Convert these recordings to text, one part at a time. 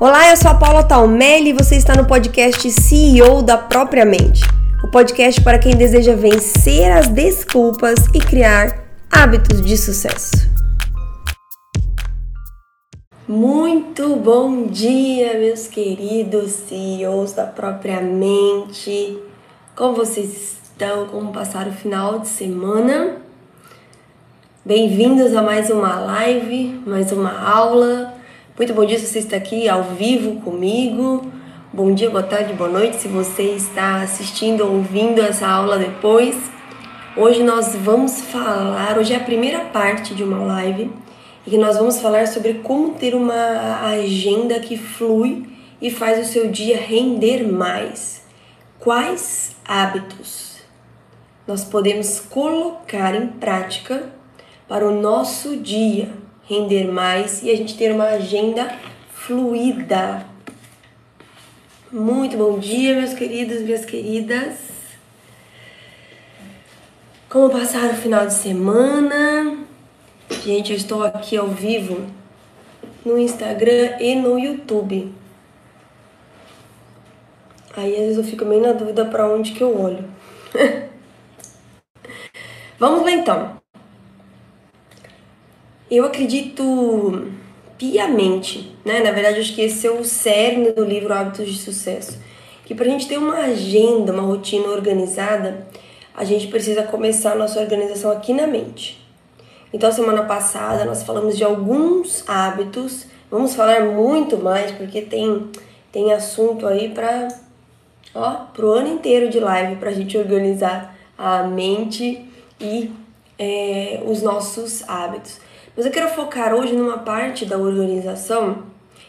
Olá, eu sou a Paula Talmelli e você está no podcast CEO da Própria Mente. O podcast para quem deseja vencer as desculpas e criar hábitos de sucesso. Muito bom dia, meus queridos CEOs da Própria Mente. Como vocês estão? Como passaram o final de semana? Bem-vindos a mais uma live, mais uma aula muito bom dia se você está aqui ao vivo comigo. Bom dia, boa tarde, boa noite se você está assistindo ou ouvindo essa aula depois. Hoje nós vamos falar, hoje é a primeira parte de uma live e nós vamos falar sobre como ter uma agenda que flui e faz o seu dia render mais. Quais hábitos nós podemos colocar em prática para o nosso dia render mais e a gente ter uma agenda fluida. Muito bom dia, meus queridos, minhas queridas. Como passaram o final de semana? Gente, eu estou aqui ao vivo no Instagram e no YouTube. Aí às vezes eu fico meio na dúvida para onde que eu olho. Vamos lá então. Eu acredito piamente, né? Na verdade, acho que esse é o cerne do livro Hábitos de Sucesso. Que para a gente ter uma agenda, uma rotina organizada, a gente precisa começar a nossa organização aqui na mente. Então, semana passada nós falamos de alguns hábitos, vamos falar muito mais porque tem, tem assunto aí para ó, pro ano inteiro de live para a gente organizar a mente e é, os nossos hábitos. Mas eu quero focar hoje numa parte da organização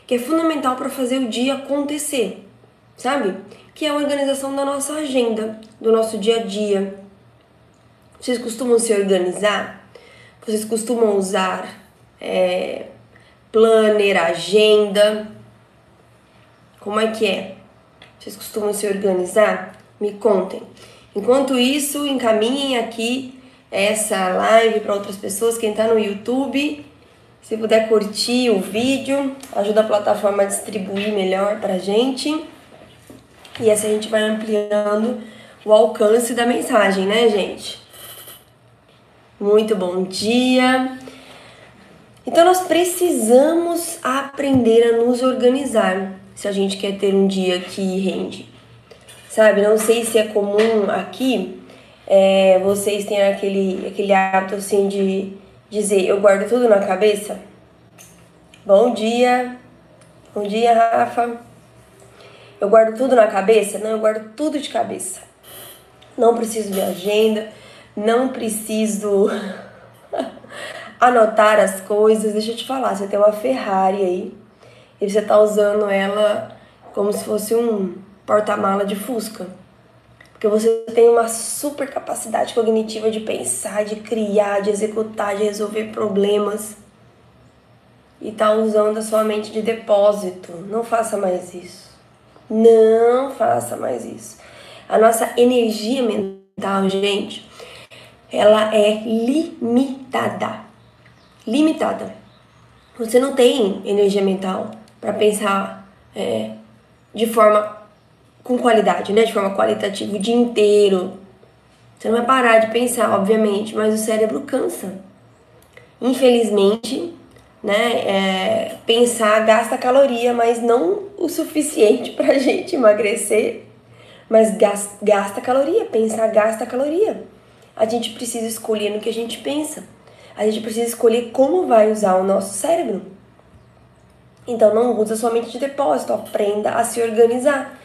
que é fundamental para fazer o dia acontecer, sabe? Que é a organização da nossa agenda, do nosso dia a dia. Vocês costumam se organizar? Vocês costumam usar é, planner, agenda? Como é que é? Vocês costumam se organizar? Me contem. Enquanto isso, encaminhem aqui essa live para outras pessoas. Quem está no YouTube, se puder curtir o vídeo, ajuda a plataforma a distribuir melhor para a gente. E assim a gente vai ampliando o alcance da mensagem, né, gente? Muito bom dia. Então nós precisamos aprender a nos organizar se a gente quer ter um dia que rende. Sabe, não sei se é comum aqui é, vocês têm aquele, aquele hábito assim de dizer eu guardo tudo na cabeça? Bom dia, bom dia, Rafa. Eu guardo tudo na cabeça? Não, eu guardo tudo de cabeça. Não preciso de agenda, não preciso anotar as coisas. Deixa eu te falar, você tem uma Ferrari aí e você tá usando ela como se fosse um porta-mala de Fusca. Porque você tem uma super capacidade cognitiva de pensar, de criar, de executar, de resolver problemas. E tá usando a sua mente de depósito. Não faça mais isso. Não faça mais isso. A nossa energia mental, gente, ela é limitada. Limitada. Você não tem energia mental para pensar é, de forma com qualidade, né? De forma qualitativa o dia inteiro. Você não vai parar de pensar, obviamente, mas o cérebro cansa. Infelizmente, né? É, pensar gasta caloria, mas não o suficiente pra gente emagrecer. Mas gasta, gasta caloria, pensar gasta caloria. A gente precisa escolher no que a gente pensa. A gente precisa escolher como vai usar o nosso cérebro. Então não usa somente de depósito, aprenda a se organizar.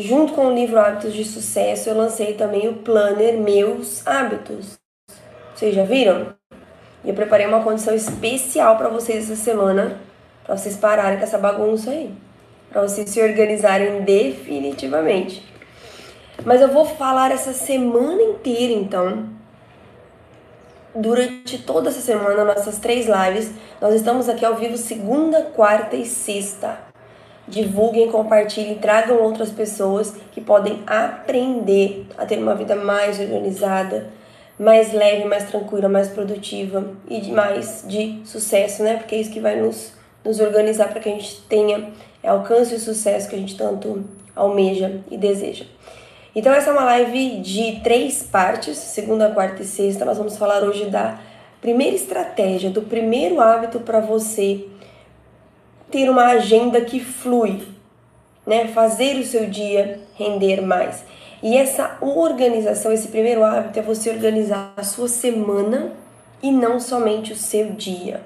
Junto com o livro Hábitos de Sucesso, eu lancei também o planner Meus Hábitos. Vocês já viram? Eu preparei uma condição especial para vocês essa semana, para vocês pararem com essa bagunça aí, para vocês se organizarem definitivamente. Mas eu vou falar essa semana inteira, então, durante toda essa semana, nossas três lives, nós estamos aqui ao vivo segunda, quarta e sexta divulguem, compartilhem, tragam outras pessoas que podem aprender a ter uma vida mais organizada, mais leve, mais tranquila, mais produtiva e mais de sucesso, né? Porque é isso que vai nos, nos organizar para que a gente tenha alcance o sucesso que a gente tanto almeja e deseja. Então essa é uma live de três partes, segunda, quarta e sexta. Nós vamos falar hoje da primeira estratégia, do primeiro hábito para você ter uma agenda que flui, né? Fazer o seu dia render mais. E essa organização, esse primeiro hábito é você organizar a sua semana e não somente o seu dia.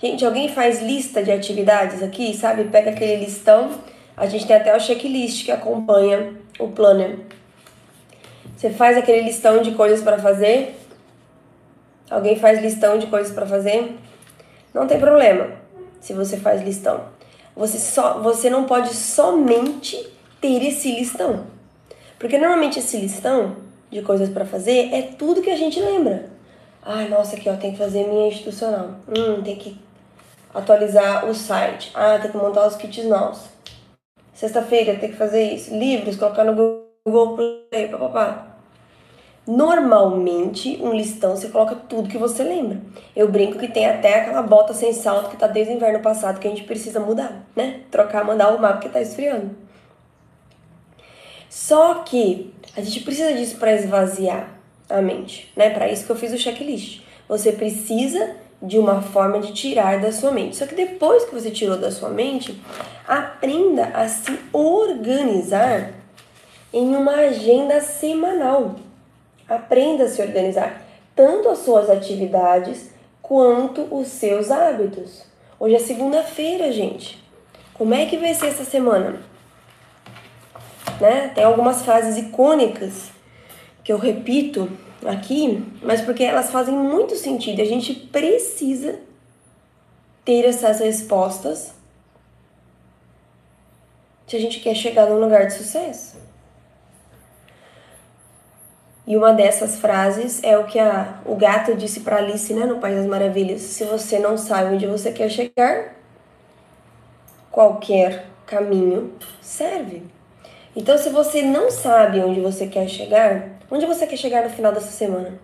Gente, alguém faz lista de atividades aqui, sabe? Pega aquele listão. A gente tem até o checklist que acompanha o planner. Você faz aquele listão de coisas para fazer? Alguém faz listão de coisas para fazer? Não tem problema se você faz listão. Você só você não pode somente ter esse listão. Porque normalmente esse listão de coisas para fazer é tudo que a gente lembra. Ai, nossa, aqui ó, tem que fazer minha institucional. Hum, tem que atualizar o site. Ah, tem que montar os kits novos. Sexta-feira tem que fazer isso. Livros, colocar no Google Play, papapá. Normalmente, um listão você coloca tudo que você lembra. Eu brinco que tem até aquela bota sem salto que tá desde o inverno passado que a gente precisa mudar, né? Trocar, mandar o mapa que tá esfriando. Só que a gente precisa disso para esvaziar a mente, né? Para isso que eu fiz o checklist. Você precisa de uma forma de tirar da sua mente. Só que depois que você tirou da sua mente, aprenda a se organizar em uma agenda semanal. Aprenda a se organizar tanto as suas atividades quanto os seus hábitos. Hoje é segunda-feira, gente. Como é que vai ser essa semana? Né? Tem algumas frases icônicas que eu repito aqui, mas porque elas fazem muito sentido. A gente precisa ter essas respostas se a gente quer chegar num lugar de sucesso. E uma dessas frases é o que a, o gato disse para Alice, né, no País das Maravilhas: se você não sabe onde você quer chegar, qualquer caminho serve. Então, se você não sabe onde você quer chegar, onde você quer chegar no final dessa semana?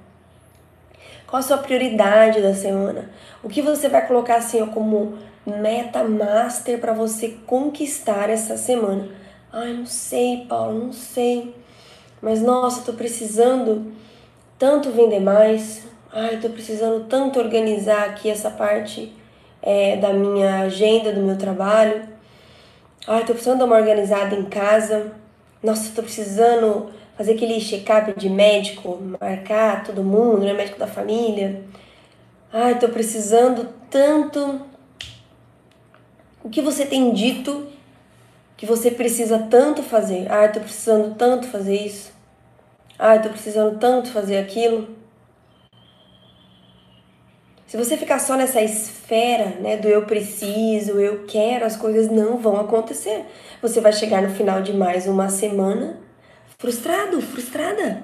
Qual a sua prioridade da semana? O que você vai colocar assim como meta master para você conquistar essa semana? Ai, não sei, Paulo, não sei. Mas nossa, tô precisando tanto vender mais. Ai, tô precisando tanto organizar aqui essa parte é, da minha agenda, do meu trabalho. Ai, tô precisando dar uma organizada em casa. Nossa, tô precisando fazer aquele check-up de médico, marcar todo mundo, né? Médico da família. Ai, tô precisando tanto. O que você tem dito que você precisa tanto fazer? Ai, tô precisando tanto fazer isso. Ai, tô precisando tanto fazer aquilo. Se você ficar só nessa esfera, né, do eu preciso, eu quero, as coisas não vão acontecer. Você vai chegar no final de mais uma semana frustrado, frustrada,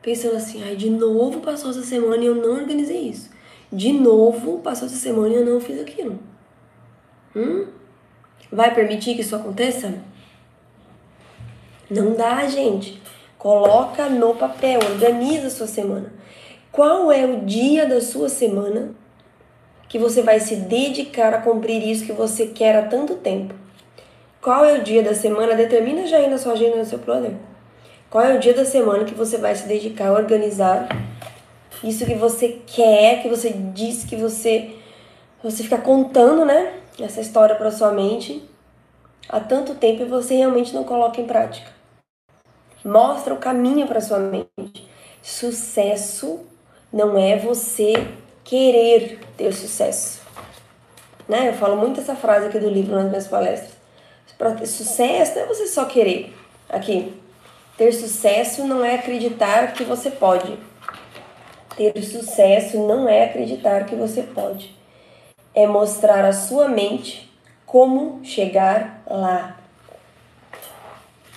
pensando assim, ai, de novo passou essa semana e eu não organizei isso. De novo passou essa semana e eu não fiz aquilo. Hum? Vai permitir que isso aconteça? Não dá, gente. Coloca no papel, organiza a sua semana. Qual é o dia da sua semana que você vai se dedicar a cumprir isso que você quer há tanto tempo? Qual é o dia da semana? Determina já aí na sua agenda, no seu planner. Qual é o dia da semana que você vai se dedicar a organizar isso que você quer, que você diz que você você fica contando, né? Essa história para sua mente há tanto tempo e você realmente não coloca em prática. Mostra o caminho para sua mente. Sucesso não é você querer ter sucesso. Né? Eu falo muito essa frase aqui do livro nas minhas palestras. Sucesso não é você só querer. Aqui. Ter sucesso não é acreditar que você pode. Ter sucesso não é acreditar que você pode. É mostrar à sua mente como chegar lá.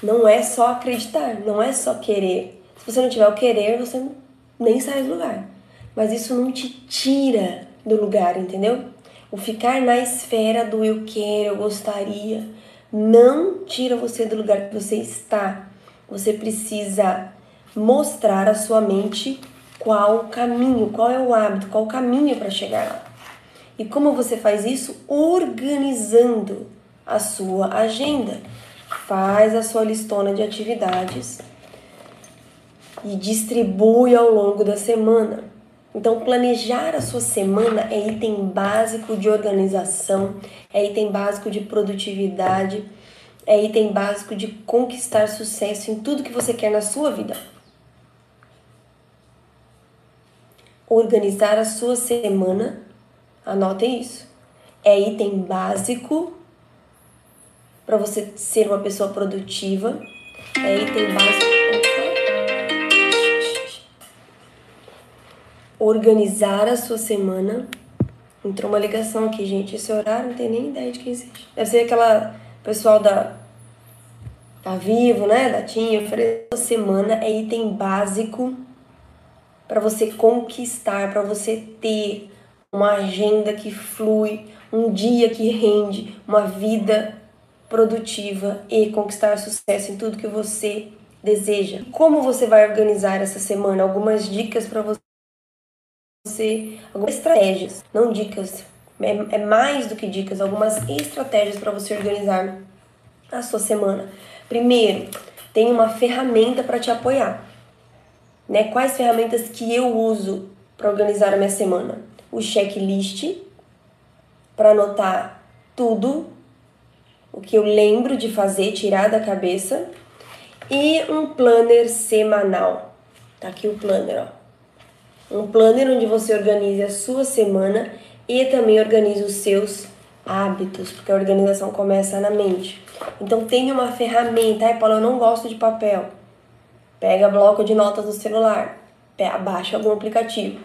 Não é só acreditar, não é só querer. Se você não tiver o querer, você nem sai do lugar. Mas isso não te tira do lugar, entendeu? O ficar na esfera do eu quero, eu gostaria, não tira você do lugar que você está. Você precisa mostrar à sua mente qual o caminho, qual é o hábito, qual o caminho para chegar lá. E como você faz isso? Organizando a sua agenda. Faz a sua listona de atividades e distribui ao longo da semana. Então, planejar a sua semana é item básico de organização, é item básico de produtividade, é item básico de conquistar sucesso em tudo que você quer na sua vida. Organizar a sua semana, anotem isso, é item básico para você ser uma pessoa produtiva, é item básico organizar a sua semana. Entrou uma ligação aqui, gente. Esse horário não tem nem ideia de quem seja. Deve ser aquela pessoal da tá vivo, né? Da Tinha. semana é item básico para você conquistar, para você ter uma agenda que flui, um dia que rende, uma vida produtiva e conquistar sucesso em tudo que você deseja. Como você vai organizar essa semana? Algumas dicas para você algumas estratégias, não dicas, é, é mais do que dicas, algumas estratégias para você organizar a sua semana. Primeiro, tem uma ferramenta para te apoiar. Né? Quais ferramentas que eu uso para organizar a minha semana? O checklist para anotar tudo o que eu lembro de fazer, tirar da cabeça, e um planner semanal. Tá aqui o planner, ó um planner onde você organize a sua semana e também organize os seus hábitos, porque a organização começa na mente. Então tenha uma ferramenta, ai Paulo, eu não gosto de papel. Pega bloco de notas do celular, baixa algum aplicativo.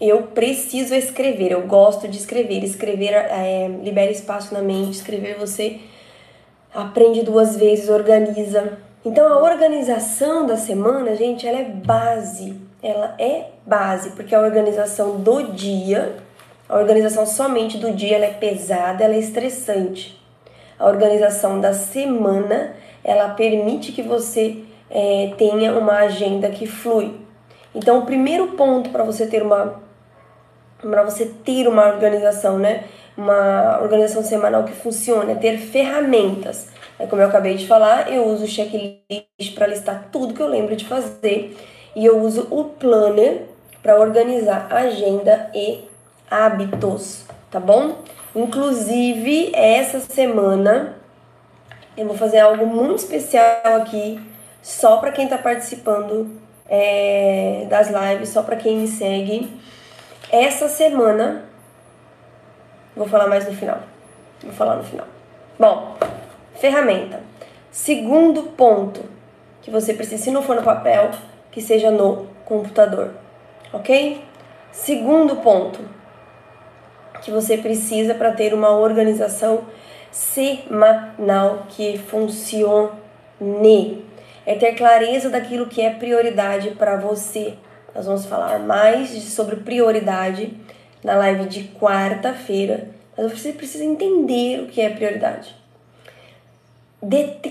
Eu preciso escrever, eu gosto de escrever. Escrever é, libera espaço na mente, escrever você aprende duas vezes, organiza. Então a organização da semana, gente, ela é base ela é base, porque a organização do dia, a organização somente do dia, ela é pesada, ela é estressante. A organização da semana, ela permite que você é, tenha uma agenda que flui. Então, o primeiro ponto para você ter uma para você ter uma organização, né? Uma organização semanal que funcione, é ter ferramentas. É como eu acabei de falar, eu uso o checklist para listar tudo que eu lembro de fazer e eu uso o planner para organizar agenda e hábitos, tá bom? Inclusive, essa semana eu vou fazer algo muito especial aqui, só para quem está participando é, das lives, só para quem me segue. Essa semana, vou falar mais no final. Vou falar no final. Bom, ferramenta. Segundo ponto que você precisa, se não for no papel, que seja no computador, ok? Segundo ponto que você precisa para ter uma organização semanal que funcione é ter clareza daquilo que é prioridade para você. Nós vamos falar mais sobre prioridade na live de quarta-feira, mas você precisa entender o que é prioridade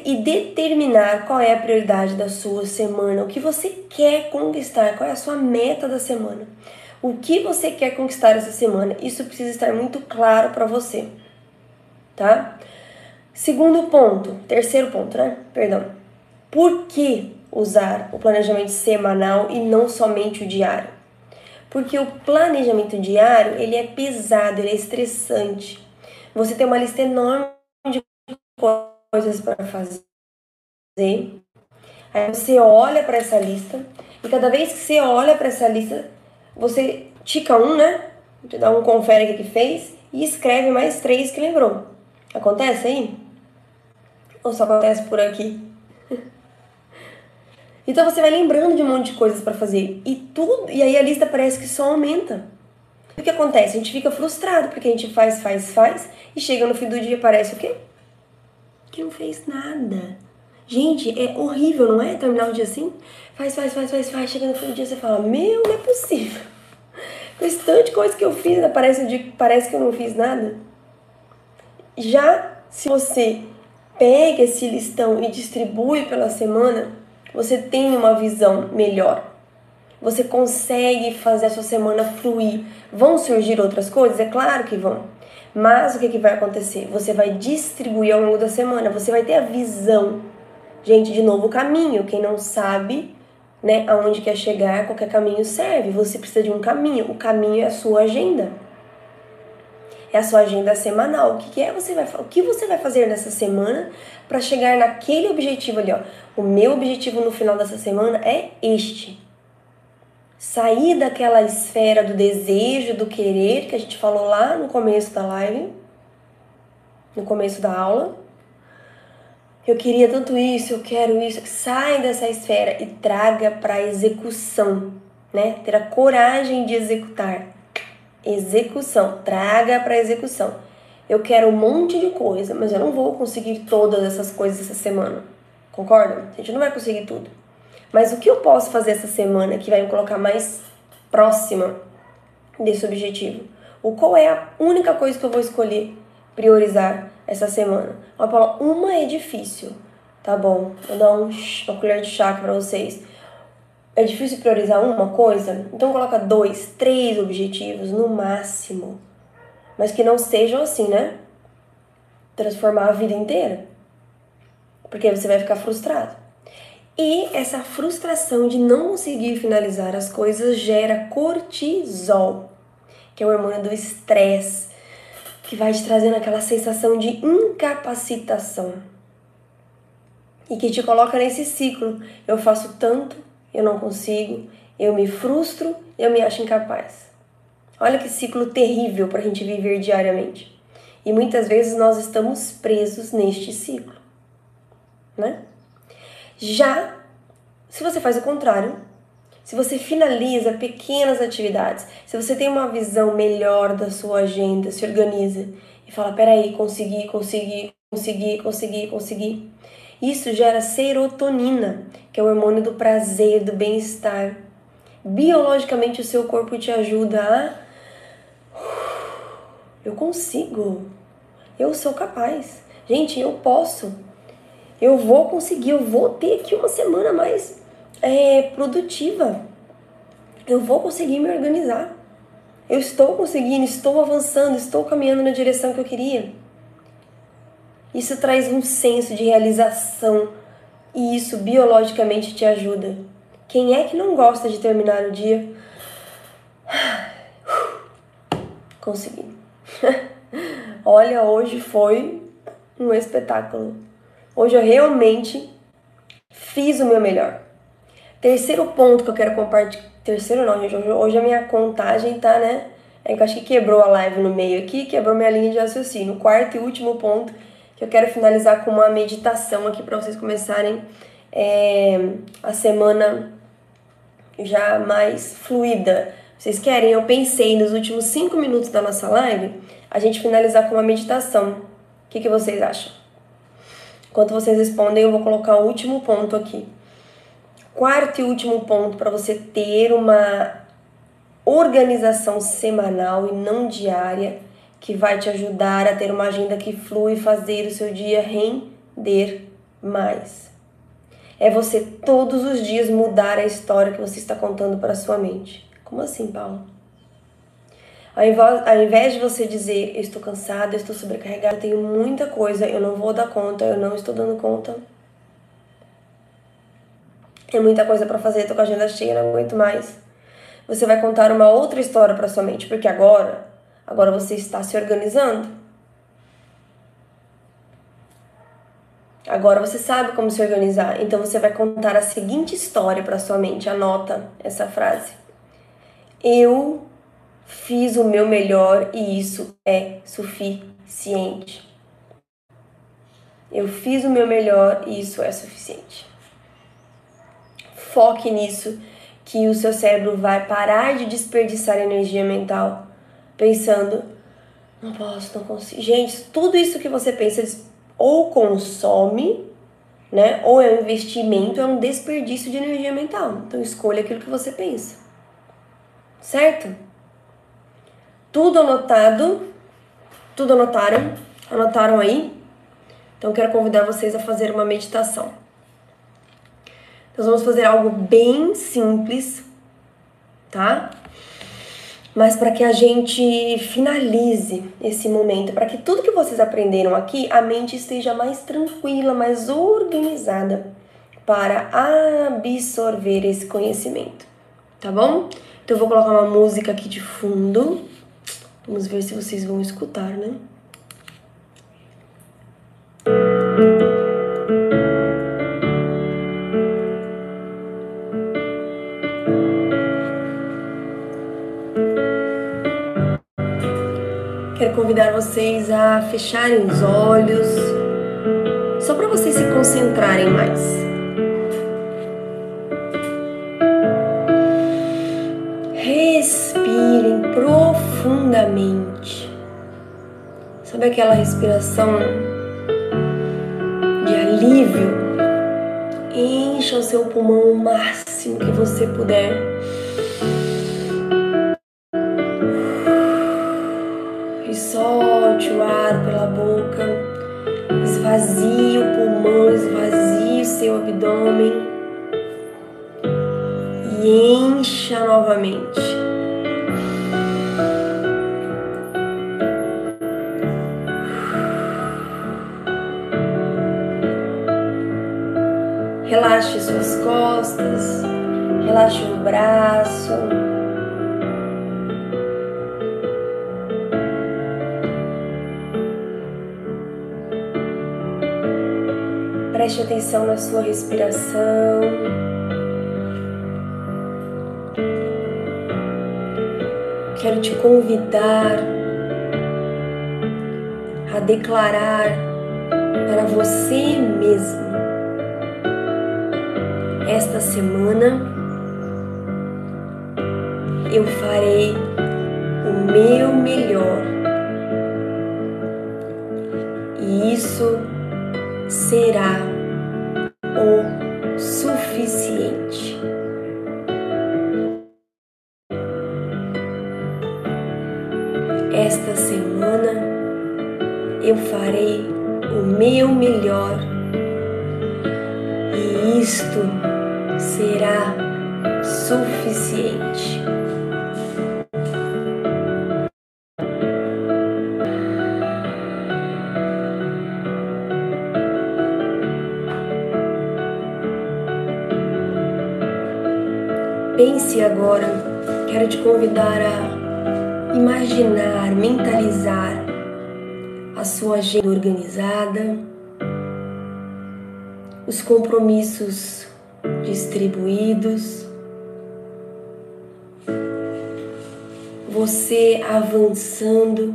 e determinar qual é a prioridade da sua semana, o que você quer conquistar, qual é a sua meta da semana. O que você quer conquistar essa semana? Isso precisa estar muito claro para você, tá? Segundo ponto, terceiro ponto, né? Perdão. Por que usar o planejamento semanal e não somente o diário? Porque o planejamento diário, ele é pesado, ele é estressante. Você tem uma lista enorme de coisas para fazer. Aí você olha para essa lista e cada vez que você olha para essa lista, você tica um, né? Te dá um confere que fez e escreve mais três que lembrou. Acontece aí? Ou só acontece por aqui? Então você vai lembrando de um monte de coisas para fazer e tudo, e aí a lista parece que só aumenta. O que acontece? A gente fica frustrado porque a gente faz, faz, faz e chega no fim do dia parece o quê? que não fez nada. Gente, é horrível, não é? Terminar o dia assim? Faz, faz, faz, faz, faz. Chega no fim do dia você fala: Meu, não é possível. Fez tanta coisa que eu fiz, parece, dia, parece que eu não fiz nada. Já se você pega esse listão e distribui pela semana, você tem uma visão melhor. Você consegue fazer a sua semana fluir. Vão surgir outras coisas? É claro que vão. Mas o que, que vai acontecer? Você vai distribuir ao longo da semana, você vai ter a visão. Gente, de novo, o caminho. Quem não sabe né, aonde quer chegar, qualquer caminho serve. Você precisa de um caminho. O caminho é a sua agenda. É a sua agenda semanal. O que, que é você vai o que você vai fazer nessa semana para chegar naquele objetivo ali, ó. O meu objetivo no final dessa semana é este. Sair daquela esfera do desejo, do querer que a gente falou lá no começo da live, no começo da aula eu queria tanto isso, eu quero isso. Sai dessa esfera e traga para execução, né? Ter a coragem de executar. Execução, traga para execução. Eu quero um monte de coisa, mas eu não vou conseguir todas essas coisas essa semana. Concorda? A gente não vai conseguir tudo. Mas o que eu posso fazer essa semana que vai me colocar mais próxima desse objetivo? O qual é a única coisa que eu vou escolher priorizar essa semana. Ó, Paula, uma é difícil. Tá bom, vou dar um, uma colher de chá para vocês. É difícil priorizar uma coisa? Então coloca dois, três objetivos no máximo. Mas que não sejam assim, né? Transformar a vida inteira. Porque você vai ficar frustrado. E essa frustração de não conseguir finalizar as coisas gera cortisol, que é o hormônio do estresse que vai te trazendo aquela sensação de incapacitação e que te coloca nesse ciclo. Eu faço tanto, eu não consigo, eu me frustro, eu me acho incapaz. Olha que ciclo terrível para a gente viver diariamente. E muitas vezes nós estamos presos neste ciclo, né? Já se você faz o contrário, se você finaliza pequenas atividades, se você tem uma visão melhor da sua agenda, se organiza e fala: peraí, consegui, consegui, consegui, consegui, consegui. Isso gera serotonina, que é o hormônio do prazer, do bem-estar. Biologicamente, o seu corpo te ajuda a. Eu consigo. Eu sou capaz. Gente, eu posso. Eu vou conseguir. Eu vou ter aqui uma semana mais é, produtiva. Eu vou conseguir me organizar. Eu estou conseguindo, estou avançando, estou caminhando na direção que eu queria. Isso traz um senso de realização e isso biologicamente te ajuda. Quem é que não gosta de terminar o dia? Consegui. Olha, hoje foi um espetáculo. Hoje eu realmente fiz o meu melhor. Terceiro ponto que eu quero compartilhar. Terceiro não, gente. Hoje a minha contagem tá, né? É que eu acho que quebrou a live no meio aqui, quebrou minha linha de raciocínio. Quarto e último ponto que eu quero finalizar com uma meditação aqui para vocês começarem é, a semana já mais fluida. Vocês querem? Eu pensei nos últimos cinco minutos da nossa live a gente finalizar com uma meditação. O que, que vocês acham? Enquanto vocês respondem, eu vou colocar o último ponto aqui. Quarto e último ponto para você ter uma organização semanal e não diária que vai te ajudar a ter uma agenda que flui e fazer o seu dia render mais. É você todos os dias mudar a história que você está contando para sua mente. Como assim, Paulo? Ao invés de você dizer, eu estou cansada, eu estou sobrecarregada, eu tenho muita coisa, eu não vou dar conta, eu não estou dando conta, é muita coisa para fazer, tô com a agenda cheia, não aguento mais. Você vai contar uma outra história para sua mente, porque agora, agora você está se organizando. Agora você sabe como se organizar, então você vai contar a seguinte história para sua mente. Anota essa frase. Eu fiz o meu melhor e isso é suficiente. Eu fiz o meu melhor e isso é suficiente foque nisso, que o seu cérebro vai parar de desperdiçar energia mental pensando, não posso, não consigo. Gente, tudo isso que você pensa ou consome, né, ou é um investimento, é um desperdício de energia mental. Então escolha aquilo que você pensa. Certo? Tudo anotado? Tudo anotaram? Anotaram aí? Então quero convidar vocês a fazer uma meditação. Nós vamos fazer algo bem simples, tá? Mas para que a gente finalize esse momento, para que tudo que vocês aprenderam aqui, a mente esteja mais tranquila, mais organizada para absorver esse conhecimento, tá bom? Então eu vou colocar uma música aqui de fundo. Vamos ver se vocês vão escutar, né? Convidar vocês a fecharem os olhos, só para vocês se concentrarem mais. Respirem profundamente. Sabe aquela respiração de alívio? Encha o seu pulmão o máximo que você puder. Relaxe suas costas, relaxe o braço. Preste atenção na sua respiração. Quero te convidar a declarar para você mesmo semana eu farei o meu melhor. E isso será o suficiente. Esta semana eu farei o meu melhor será suficiente. Pense agora, quero te convidar a imaginar, mentalizar a sua agenda organizada, os compromissos distribuídos, você avançando,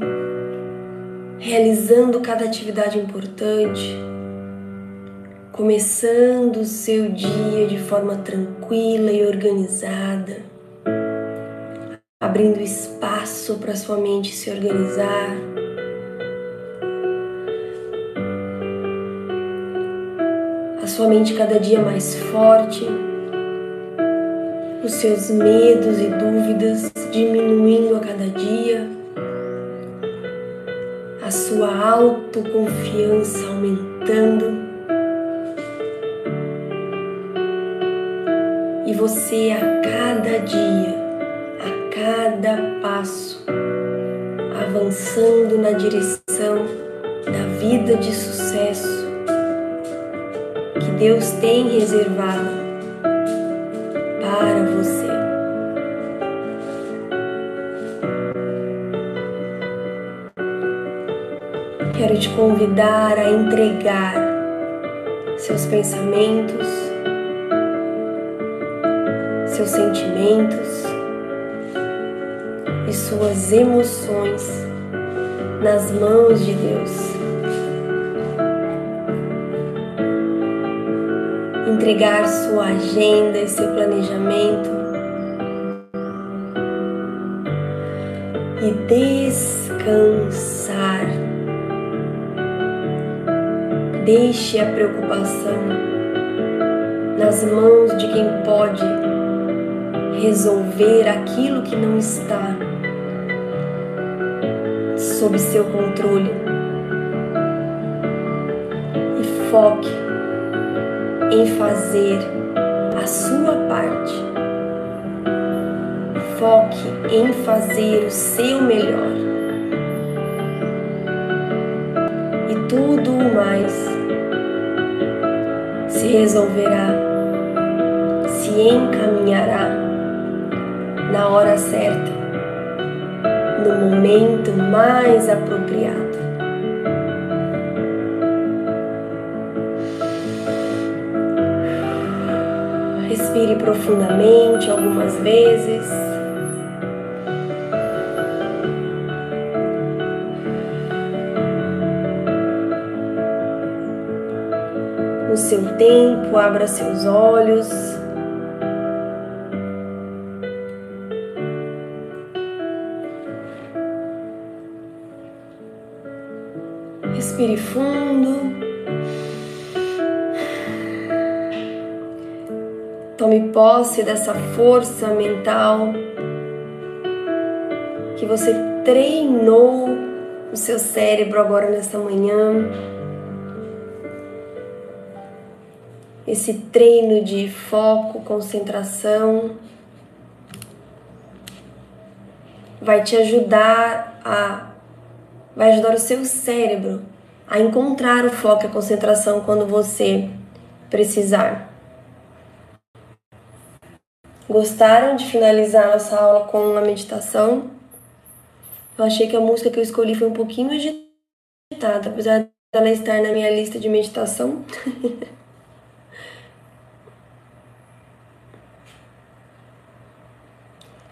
realizando cada atividade importante começando o seu dia de forma tranquila e organizada, abrindo espaço para sua mente se organizar. Sua mente cada dia mais forte, os seus medos e dúvidas diminuindo a cada dia, a sua autoconfiança aumentando. você a cada dia, a cada passo, avançando na direção da vida de sucesso Deus tem reservado para você. Quero te convidar a entregar seus pensamentos, seus sentimentos e suas emoções nas mãos de Deus. Entregar sua agenda e seu planejamento e descansar. Deixe a preocupação nas mãos de quem pode resolver aquilo que não está sob seu controle. E foque em fazer a sua parte. foque em fazer o seu melhor. E tudo o mais se resolverá, se encaminhará na hora certa, no momento mais apropriado. Respire profundamente algumas vezes. No seu tempo, abra seus olhos. Tome posse dessa força mental que você treinou o seu cérebro agora nessa manhã. Esse treino de foco, concentração vai te ajudar a vai ajudar o seu cérebro a encontrar o foco e a concentração quando você precisar. Gostaram de finalizar nossa aula com uma meditação? Eu achei que a música que eu escolhi foi um pouquinho agitada, apesar dela estar na minha lista de meditação.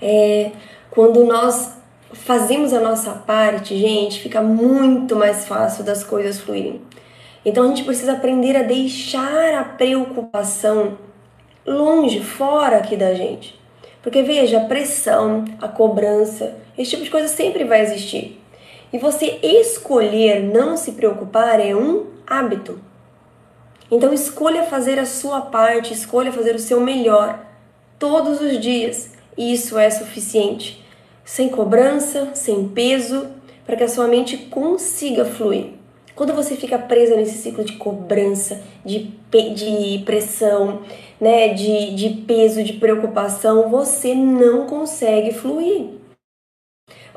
é, quando nós fazemos a nossa parte, gente, fica muito mais fácil das coisas fluírem. Então a gente precisa aprender a deixar a preocupação longe, fora aqui da gente. Porque veja, a pressão, a cobrança, esse tipo de coisa sempre vai existir. E você escolher não se preocupar é um hábito. Então escolha fazer a sua parte, escolha fazer o seu melhor todos os dias. E isso é suficiente. Sem cobrança, sem peso, para que a sua mente consiga fluir. Quando você fica presa nesse ciclo de cobrança, de, de pressão, né, de, de peso, de preocupação, você não consegue fluir.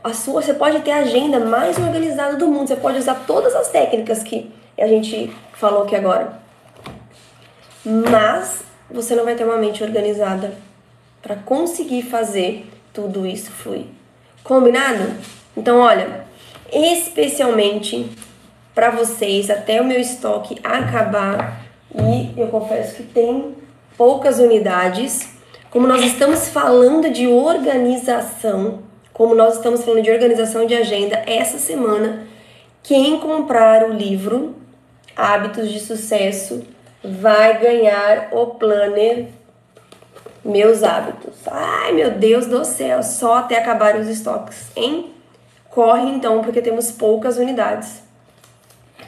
A sua, você pode ter a agenda mais organizada do mundo, você pode usar todas as técnicas que a gente falou aqui agora. Mas você não vai ter uma mente organizada para conseguir fazer tudo isso fluir. Combinado? Então, olha, especialmente para vocês até o meu estoque acabar e eu confesso que tem poucas unidades. Como nós estamos falando de organização, como nós estamos falando de organização de agenda essa semana, quem comprar o livro Hábitos de Sucesso vai ganhar o planner Meus Hábitos. Ai, meu Deus do céu, só até acabar os estoques, hein? Corre então, porque temos poucas unidades.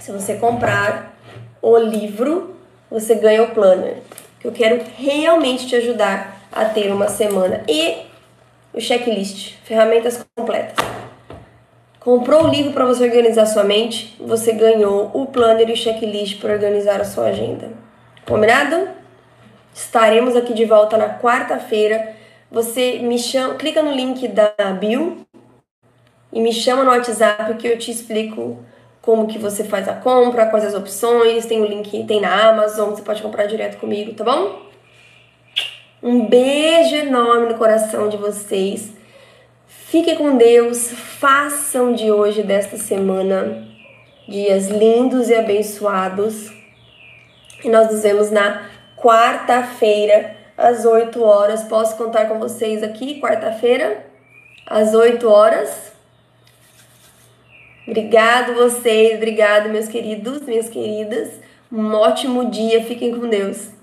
Se você comprar o livro, você ganha o planner. Que eu quero realmente te ajudar a ter uma semana. E o checklist, ferramentas completas. Comprou o livro para você organizar sua mente, você ganhou o planner e o checklist para organizar a sua agenda. Combinado? Estaremos aqui de volta na quarta-feira. Você me chama, clica no link da bio e me chama no WhatsApp que eu te explico como que você faz a compra, quais as opções, tem o link, tem na Amazon, você pode comprar direto comigo, tá bom? Um beijo enorme no coração de vocês. Fiquem com Deus, façam de hoje, desta semana, dias lindos e abençoados. E nós nos vemos na quarta-feira, às 8 horas. Posso contar com vocês aqui, quarta-feira, às 8 horas. Obrigado vocês, obrigado meus queridos, minhas queridas. Um ótimo dia, fiquem com Deus.